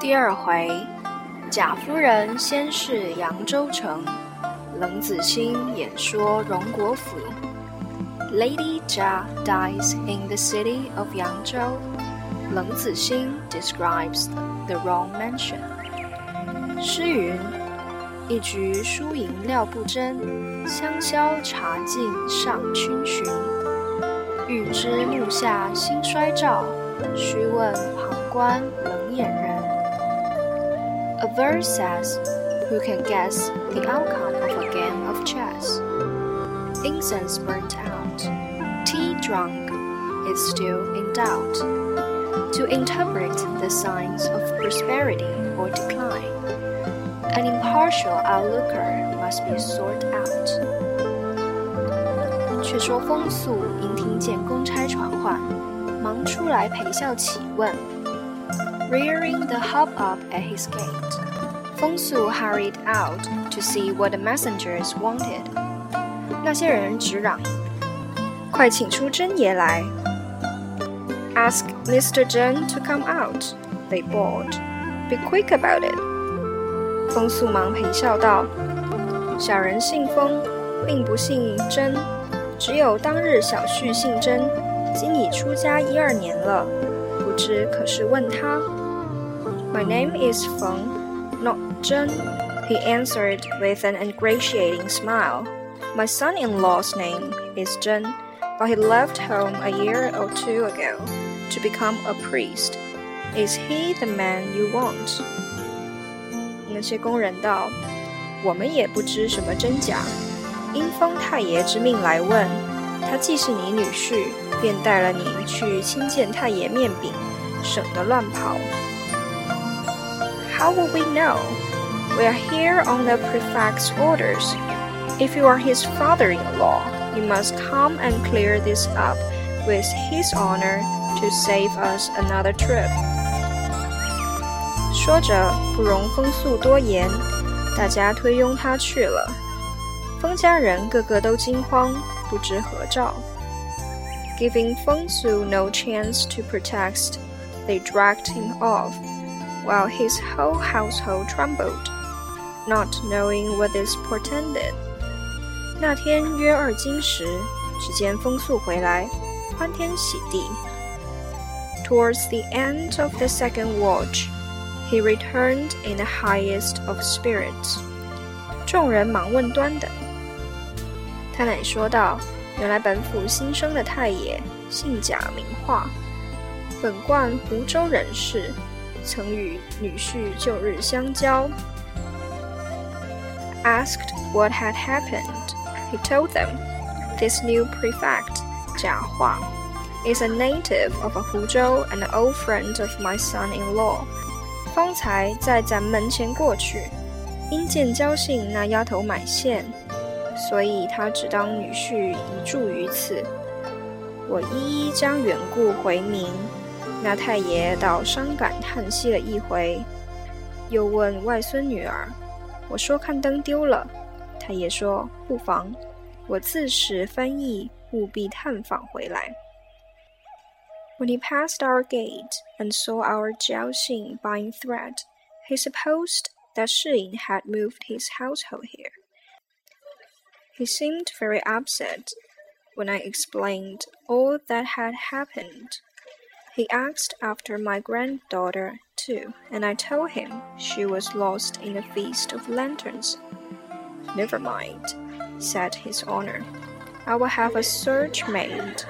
第二回，贾夫人先是扬州城，冷子兴演说荣国府。Lady Jia dies in the city of Yangzhou. Leng Zixing describes the wrong mansion. 诗云：一局输赢料不真，香消茶尽上逡巡。欲知目下兴衰照，须问旁观冷眼人。A verse says, Who can guess the outcome of a game of chess? Incense burnt out, tea drunk, is still in doubt. To interpret the signs of prosperity or decline, an impartial outlooker must be sought out. 却说风素因听见公差传唤，忙出来陪笑起问。 rearing the hub up at his gate. Feng Su hurried out to see what the messengers wanted. 那些人直嚷：“快请出甄爷来！”Ask Mr. Zhen to come out. They bawled. Be quick about it. 封肃忙陪笑道：“小人信风，并不信真。只有当日小婿姓真，今已出家一二年了，不知可是问他。” My name is Feng, not Zhen, he answered with an ingratiating smile. My son-in-law's name is Zhen, but he left home a year or two ago to become a priest. Is he the man you want? 那些工人道：“我们也不知什么真假，因封太爷之命来问。他既是你女婿，便带了你去亲见太爷面禀，省得乱跑。” how will we know? We are here on the prefect's orders. If you are his father in law, you must come and clear this up with his honor to save us another trip. 说着，不容封肃多言，大家推拥他去了。风家人个个都惊慌，不知何兆。Giving Feng Su no chance to protest, they dragged him off while his whole household trembled, not knowing what this portended. 那天约二经时，只见封肃回来，欢天喜地。Towards the end of the second watch, he returned in the highest of spirits. 众人忙问端的，他乃说道：“原来本府新生的太爷，姓贾名化，本贯湖州人士。”曾与女婿旧日相交。” Asked what had happened, he told them, "This new prefect, Jia Hua, is a native of Huzhou and an old friend of my son-in-law. 方才在咱门前过去，因见交信那丫头买线，所以他只当女婿一住于此。我一一将缘故回明，那太爷倒伤感叹息了一回，又问外孙女儿。我说看灯丢了，太爷说不妨，我自使翻译，务必探访回来。When he passed our gate and saw our Jiaoxing buying thread, he supposed that Shi Ying had moved his household here. He seemed very upset when I explained all that had happened. He asked after my granddaughter too, and I told him she was lost in a feast of lanterns. Never mind, said his honor. I will have a search made,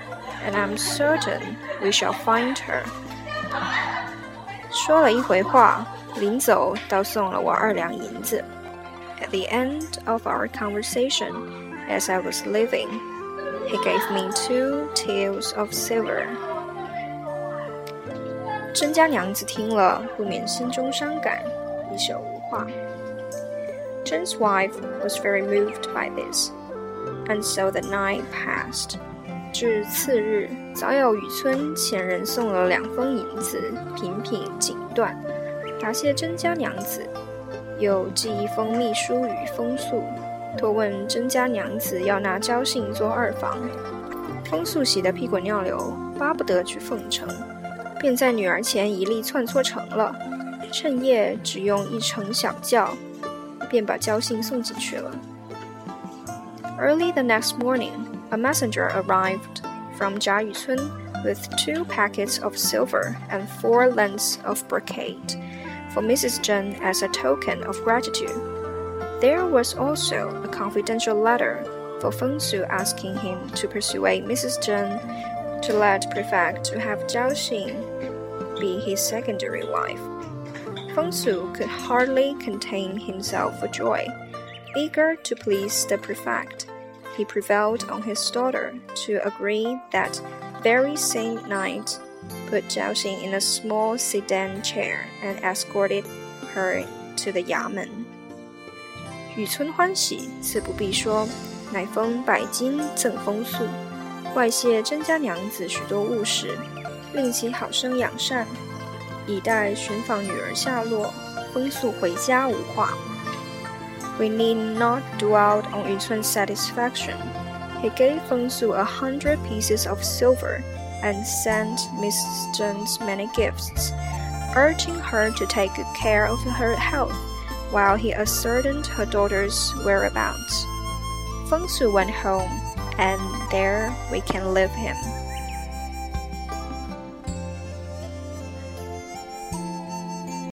and I'm certain we shall find her. 说了一回话，临走倒送了我二两银子。At the end of our conversation, as I was leaving, he gave me two taels of silver. 甄家娘子听了，不免心中伤感，一手无话。Zhen's wife was very moved by this, and so the night passed. 至次日，早有雨村前人送了两封银子，品品锦缎，答谢甄家娘子，又寄一封密书与风素，托问甄家娘子要那交信做二房。风素喜得屁滚尿流，巴不得去奉承。便在女儿前一力窜搓成了。趁夜只用一声小叫，便把娇杏送进去了。Early the next morning, a messenger arrived from Jia Yucun with two packets of silver and four lengths of brocade for Mrs. Zhen as a token of gratitude. There was also a confidential letter for Feng Su asking him to persuade Mrs. Zhen to let Prefect to have Zhao Xin be his secondary wife. Feng Su could hardly contain himself for joy. Eager to please the prefect, he prevailed on his daughter to agree that very same night, put Zhao Xin in a small sedan chair and escorted her to the Yamen. 雨村欢喜，自不必说，乃封百金赠封肃。外谢甄家娘子许多物事，令其好生养善，以待寻访女儿下落。风素回家无话。We need not dwell on Yun's satisfaction. He gave Feng Su a hundred pieces of silver and sent Mrs. Zheng many gifts, urging her to take good care of her health while he ascertained her daughter's whereabouts. Feng Su went home, and there we can leave him.